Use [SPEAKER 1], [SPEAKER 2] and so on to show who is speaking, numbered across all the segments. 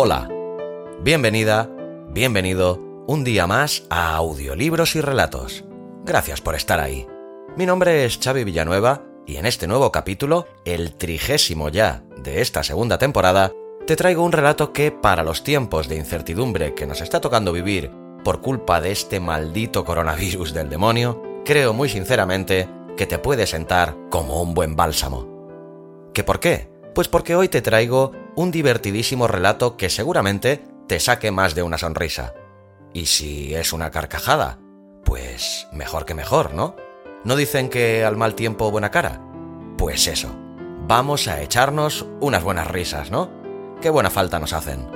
[SPEAKER 1] Hola, bienvenida, bienvenido un día más a Audiolibros y Relatos. Gracias por estar ahí. Mi nombre es Xavi Villanueva y en este nuevo capítulo, el trigésimo ya de esta segunda temporada, te traigo un relato que, para los tiempos de incertidumbre que nos está tocando vivir por culpa de este maldito coronavirus del demonio, creo muy sinceramente que te puede sentar como un buen bálsamo. ¿Qué por qué? Pues porque hoy te traigo un divertidísimo relato que seguramente te saque más de una sonrisa. Y si es una carcajada, pues mejor que mejor, ¿no? ¿No dicen que al mal tiempo buena cara? Pues eso, vamos a echarnos unas buenas risas, ¿no? Qué buena falta nos hacen.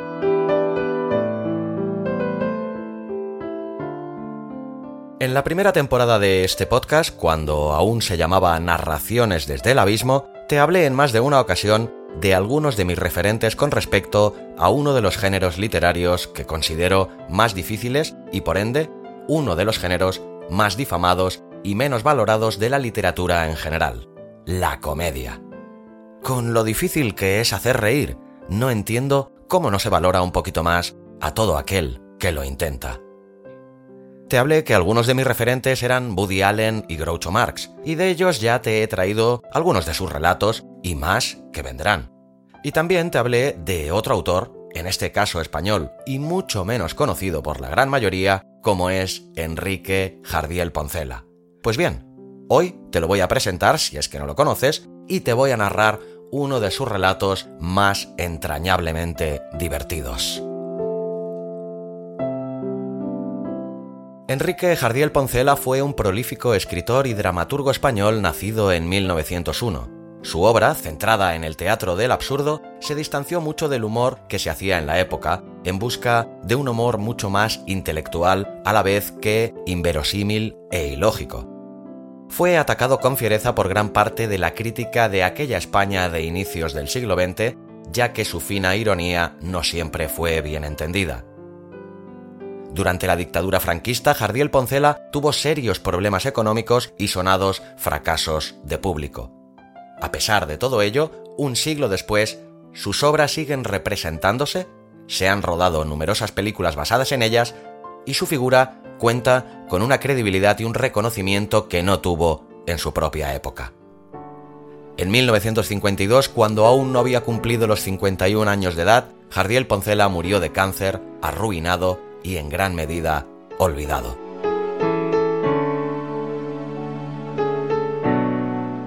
[SPEAKER 1] En la primera temporada de este podcast, cuando aún se llamaba Narraciones desde el Abismo, te hablé en más de una ocasión de algunos de mis referentes con respecto a uno de los géneros literarios que considero más difíciles y por ende uno de los géneros más difamados y menos valorados de la literatura en general, la comedia. Con lo difícil que es hacer reír, no entiendo cómo no se valora un poquito más a todo aquel que lo intenta. Te hablé que algunos de mis referentes eran Woody Allen y Groucho Marx, y de ellos ya te he traído algunos de sus relatos y más que vendrán. Y también te hablé de otro autor, en este caso español, y mucho menos conocido por la gran mayoría, como es Enrique Jardiel Poncela. Pues bien, hoy te lo voy a presentar si es que no lo conoces, y te voy a narrar uno de sus relatos más entrañablemente divertidos. Enrique Jardiel Poncela fue un prolífico escritor y dramaturgo español nacido en 1901. Su obra, centrada en el teatro del absurdo, se distanció mucho del humor que se hacía en la época, en busca de un humor mucho más intelectual a la vez que inverosímil e ilógico. Fue atacado con fiereza por gran parte de la crítica de aquella España de inicios del siglo XX, ya que su fina ironía no siempre fue bien entendida. Durante la dictadura franquista, Jardiel Poncela tuvo serios problemas económicos y sonados fracasos de público. A pesar de todo ello, un siglo después, sus obras siguen representándose, se han rodado numerosas películas basadas en ellas, y su figura cuenta con una credibilidad y un reconocimiento que no tuvo en su propia época. En 1952, cuando aún no había cumplido los 51 años de edad, Jardiel Poncela murió de cáncer, arruinado y en gran medida olvidado.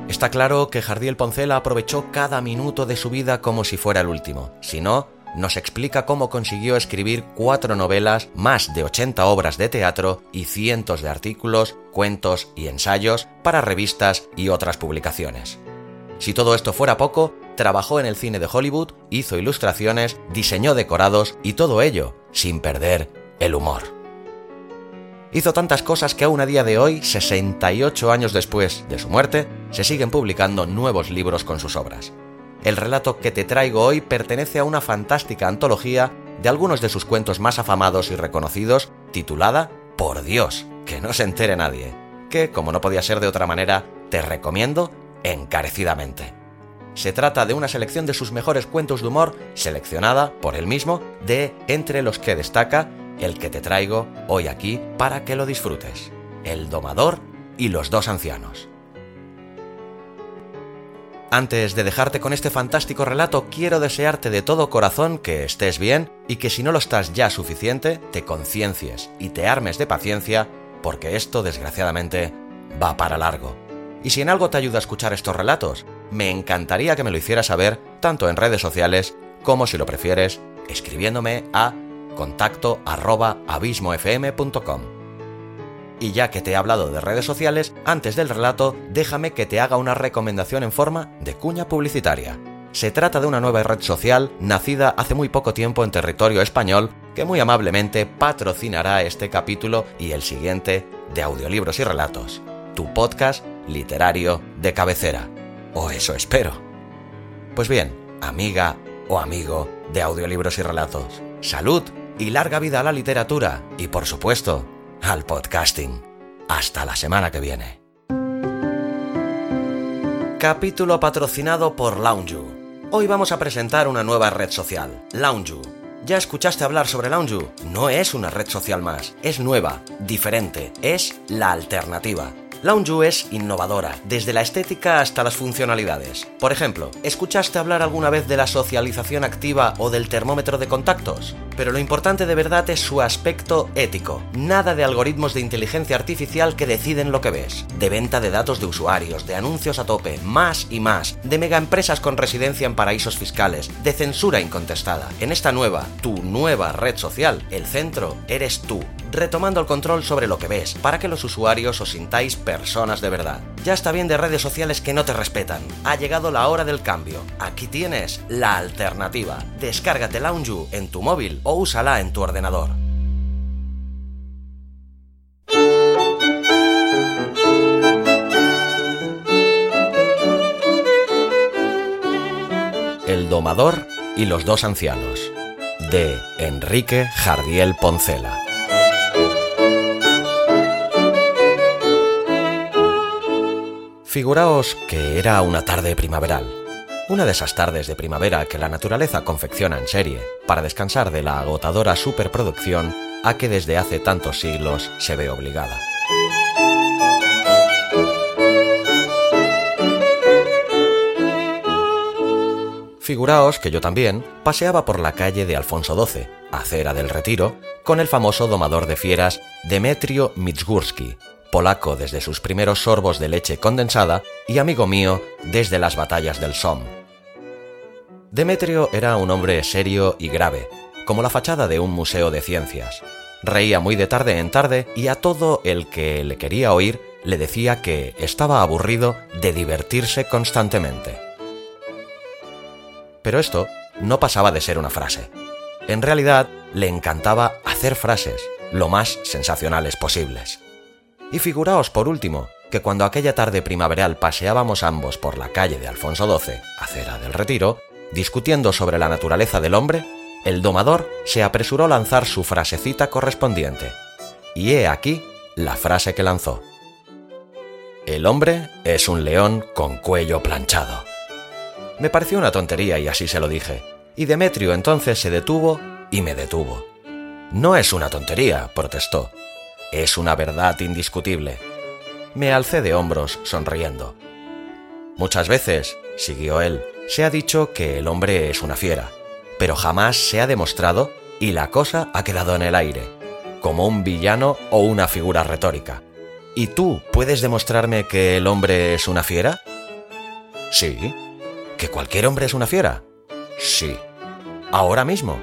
[SPEAKER 1] Está claro que Jardiel Poncela aprovechó cada minuto de su vida como si fuera el último. Si no, nos explica cómo consiguió escribir cuatro novelas, más de 80 obras de teatro y cientos de artículos, cuentos y ensayos para revistas y otras publicaciones. Si todo esto fuera poco, trabajó en el cine de Hollywood, hizo ilustraciones, diseñó decorados y todo ello sin perder el humor. Hizo tantas cosas que aún a día de hoy, 68 años después de su muerte, se siguen publicando nuevos libros con sus obras. El relato que te traigo hoy pertenece a una fantástica antología de algunos de sus cuentos más afamados y reconocidos, titulada Por Dios, que no se entere nadie, que, como no podía ser de otra manera, te recomiendo encarecidamente. Se trata de una selección de sus mejores cuentos de humor, seleccionada por él mismo, de entre los que destaca el que te traigo hoy aquí para que lo disfrutes, El domador y los dos ancianos. Antes de dejarte con este fantástico relato, quiero desearte de todo corazón que estés bien y que si no lo estás ya suficiente, te conciencies y te armes de paciencia, porque esto, desgraciadamente, va para largo. Y si en algo te ayuda a escuchar estos relatos, me encantaría que me lo hicieras saber tanto en redes sociales como si lo prefieres, escribiéndome a contacto arroba abismofm.com. Y ya que te he hablado de redes sociales, antes del relato, déjame que te haga una recomendación en forma de cuña publicitaria. Se trata de una nueva red social nacida hace muy poco tiempo en territorio español que muy amablemente patrocinará este capítulo y el siguiente de audiolibros y relatos. Tu podcast literario de cabecera. O eso espero. Pues bien, amiga o amigo de audiolibros y relatos, salud y larga vida a la literatura y por supuesto al podcasting. Hasta la semana que viene. Capítulo patrocinado por Loungeu. Hoy vamos a presentar una nueva red social, Loungeu. ¿Ya escuchaste hablar sobre Loungeu? No es una red social más, es nueva, diferente, es la alternativa Loungeu es innovadora, desde la estética hasta las funcionalidades. Por ejemplo, ¿escuchaste hablar alguna vez de la socialización activa o del termómetro de contactos? Pero lo importante de verdad es su aspecto ético. Nada de algoritmos de inteligencia artificial que deciden lo que ves. De venta de datos de usuarios, de anuncios a tope, más y más. De megaempresas con residencia en paraísos fiscales. De censura incontestada. En esta nueva, tu nueva red social, el centro eres tú retomando el control sobre lo que ves, para que los usuarios os sintáis personas de verdad. Ya está bien de redes sociales que no te respetan. Ha llegado la hora del cambio. Aquí tienes la alternativa. Descárgate Loungeu en tu móvil o úsala en tu ordenador. El domador y los dos ancianos de Enrique Jardiel Poncela. Figuraos que era una tarde primaveral, una de esas tardes de primavera que la naturaleza confecciona en serie para descansar de la agotadora superproducción a que desde hace tantos siglos se ve obligada. Figuraos que yo también paseaba por la calle de Alfonso XII, acera del Retiro, con el famoso domador de fieras Demetrio Mitsgurski, polaco desde sus primeros sorbos de leche condensada y amigo mío desde las batallas del Somme. Demetrio era un hombre serio y grave, como la fachada de un museo de ciencias. Reía muy de tarde en tarde y a todo el que le quería oír le decía que estaba aburrido de divertirse constantemente. Pero esto no pasaba de ser una frase. En realidad, le encantaba hacer frases lo más sensacionales posibles. Y figuraos por último que cuando aquella tarde primaveral paseábamos ambos por la calle de Alfonso XII, acera del Retiro, discutiendo sobre la naturaleza del hombre, el domador se apresuró a lanzar su frasecita correspondiente. Y he aquí la frase que lanzó. El hombre es un león con cuello planchado. Me pareció una tontería y así se lo dije. Y Demetrio entonces se detuvo y me detuvo. No es una tontería, protestó. Es una verdad indiscutible. Me alcé de hombros sonriendo. Muchas veces, siguió él, se ha dicho que el hombre es una fiera, pero jamás se ha demostrado y la cosa ha quedado en el aire, como un villano o una figura retórica. ¿Y tú puedes demostrarme que el hombre es una fiera? Sí. ¿Que cualquier hombre es una fiera? Sí. ¿Ahora mismo?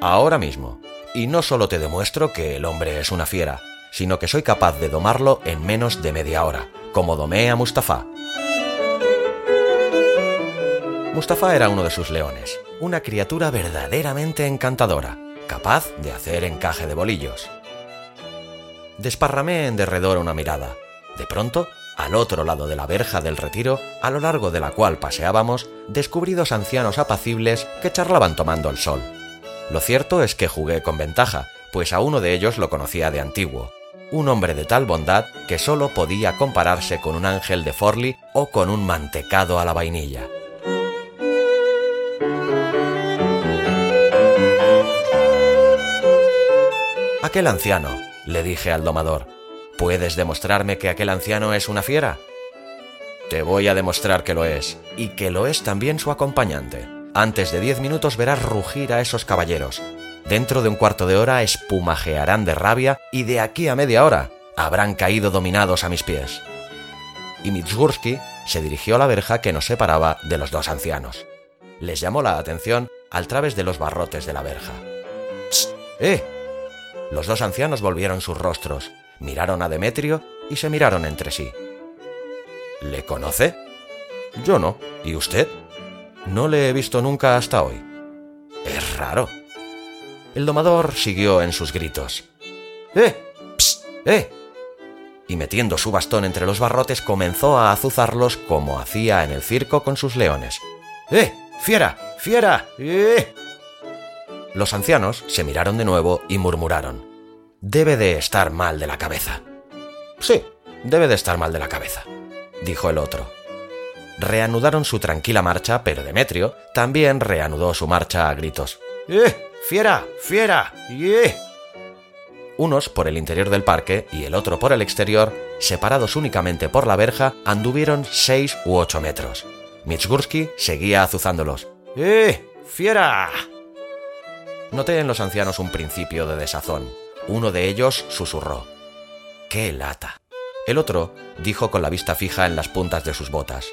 [SPEAKER 1] Ahora mismo y no solo te demuestro que el hombre es una fiera, sino que soy capaz de domarlo en menos de media hora, como domé a Mustafa. Mustafa era uno de sus leones, una criatura verdaderamente encantadora, capaz de hacer encaje de bolillos. Desparramé en derredor una mirada. De pronto, al otro lado de la verja del retiro, a lo largo de la cual paseábamos, descubrí dos ancianos apacibles que charlaban tomando el sol. Lo cierto es que jugué con ventaja, pues a uno de ellos lo conocía de antiguo. Un hombre de tal bondad que solo podía compararse con un ángel de Forli o con un mantecado a la vainilla. Aquel anciano, le dije al domador, ¿puedes demostrarme que aquel anciano es una fiera? Te voy a demostrar que lo es, y que lo es también su acompañante. Antes de diez minutos verás rugir a esos caballeros. Dentro de un cuarto de hora espumajearán de rabia y de aquí a media hora habrán caído dominados a mis pies. Y Mitsgursky se dirigió a la verja que nos separaba de los dos ancianos. Les llamó la atención al través de los barrotes de la verja. ¡Eh! Los dos ancianos volvieron sus rostros, miraron a Demetrio y se miraron entre sí. ¿Le conoce? Yo no. ¿Y usted? No le he visto nunca hasta hoy. Es raro. El domador siguió en sus gritos. ¡Eh! ¡Psst! ¡Eh! Y metiendo su bastón entre los barrotes comenzó a azuzarlos como hacía en el circo con sus leones. ¡Eh! ¡Fiera! ¡Fiera! ¡Eh! Los ancianos se miraron de nuevo y murmuraron. Debe de estar mal de la cabeza. Sí, debe de estar mal de la cabeza, dijo el otro. Reanudaron su tranquila marcha, pero Demetrio también reanudó su marcha a gritos. ¡Eh! ¡Fiera! ¡Fiera! ¡Eh! Unos por el interior del parque y el otro por el exterior, separados únicamente por la verja, anduvieron seis u ocho metros. Mitsgursky seguía azuzándolos. ¡Eh! ¡Fiera! Noté en los ancianos un principio de desazón. Uno de ellos susurró. ¡Qué lata! El otro dijo con la vista fija en las puntas de sus botas.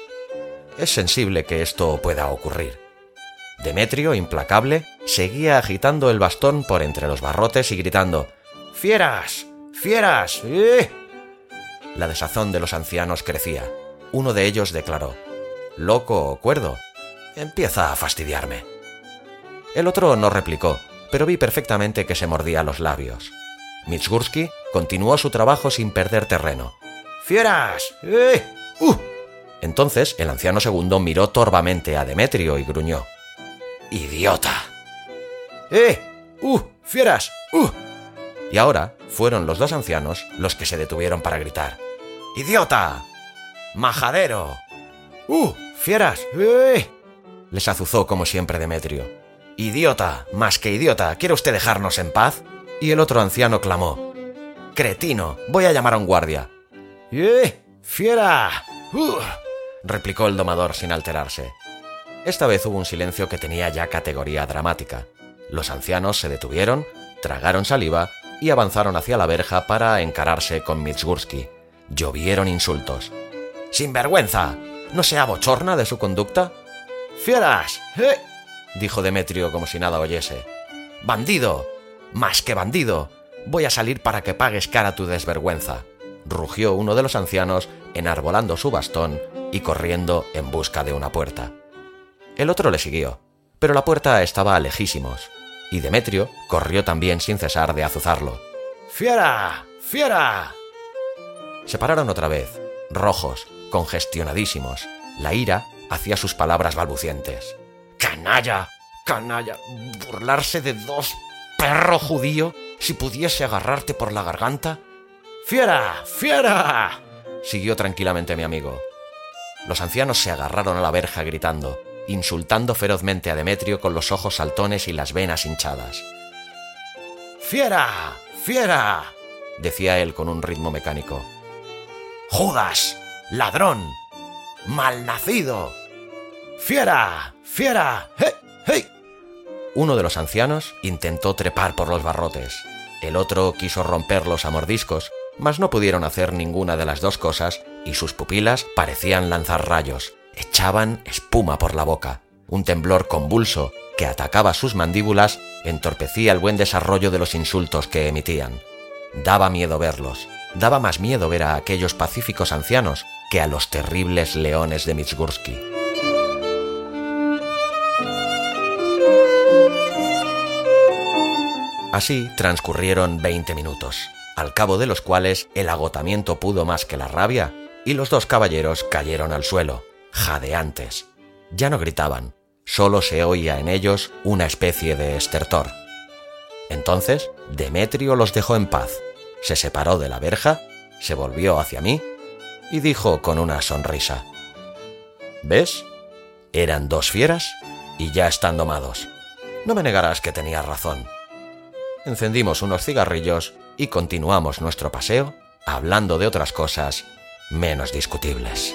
[SPEAKER 1] Es sensible que esto pueda ocurrir. Demetrio, implacable, seguía agitando el bastón por entre los barrotes y gritando ¡Fieras! ¡Fieras! ¡Eh! La desazón de los ancianos crecía. Uno de ellos declaró ¿Loco o cuerdo? Empieza a fastidiarme. El otro no replicó, pero vi perfectamente que se mordía los labios. Mitsgursky continuó su trabajo sin perder terreno. ¡Fieras! ¡Eh! ¡Uh! Entonces el anciano segundo miró torvamente a Demetrio y gruñó. ¡Idiota! ¡Eh! ¡Uh! ¡Fieras! ¡Uh! Y ahora fueron los dos ancianos los que se detuvieron para gritar. ¡Idiota! ¡Majadero! ¡Uh! ¡Fieras! ¡Eh! Les azuzó como siempre Demetrio. ¡Idiota! Más que idiota, ¿quiere usted dejarnos en paz? Y el otro anciano clamó. ¡Cretino! Voy a llamar a un guardia. ¡Eh! ¡Fiera! ¡Uh! Replicó el domador sin alterarse. Esta vez hubo un silencio que tenía ya categoría dramática. Los ancianos se detuvieron, tragaron saliva y avanzaron hacia la verja para encararse con Mitsgursky. Llovieron insultos. ¡Sinvergüenza! ¿No se abochorna de su conducta? ¡Fieras! ¡Eh! dijo Demetrio como si nada oyese. ¡Bandido! ¡Más que bandido! Voy a salir para que pagues cara tu desvergüenza. rugió uno de los ancianos, enarbolando su bastón y corriendo en busca de una puerta. El otro le siguió, pero la puerta estaba lejísimos, y Demetrio corrió también sin cesar de azuzarlo. ¡Fiera! ¡Fiera! Se pararon otra vez, rojos, congestionadísimos. La ira hacía sus palabras balbucientes. ¡Canalla! ¡Canalla! ¿Burlarse de dos perro judío si pudiese agarrarte por la garganta? ¡Fiera! ¡Fiera! Siguió tranquilamente mi amigo. Los ancianos se agarraron a la verja gritando, insultando ferozmente a Demetrio con los ojos saltones y las venas hinchadas. ¡Fiera! ¡Fiera! decía él con un ritmo mecánico. ¡Judas! ¡Ladrón! ¡Malnacido! ¡Fiera! ¡Fiera! ¡Hey! ¡Hey! Uno de los ancianos intentó trepar por los barrotes. El otro quiso romperlos a mordiscos, mas no pudieron hacer ninguna de las dos cosas y sus pupilas parecían lanzar rayos, echaban espuma por la boca. Un temblor convulso que atacaba sus mandíbulas entorpecía el buen desarrollo de los insultos que emitían. Daba miedo verlos, daba más miedo ver a aquellos pacíficos ancianos que a los terribles leones de Mitsgursky. Así transcurrieron veinte minutos, al cabo de los cuales el agotamiento pudo más que la rabia, y los dos caballeros cayeron al suelo, jadeantes. Ya no gritaban, solo se oía en ellos una especie de estertor. Entonces Demetrio los dejó en paz, se separó de la verja, se volvió hacia mí y dijo con una sonrisa, ¿Ves? Eran dos fieras y ya están domados. No me negarás que tenía razón. Encendimos unos cigarrillos y continuamos nuestro paseo hablando de otras cosas menos discutibles.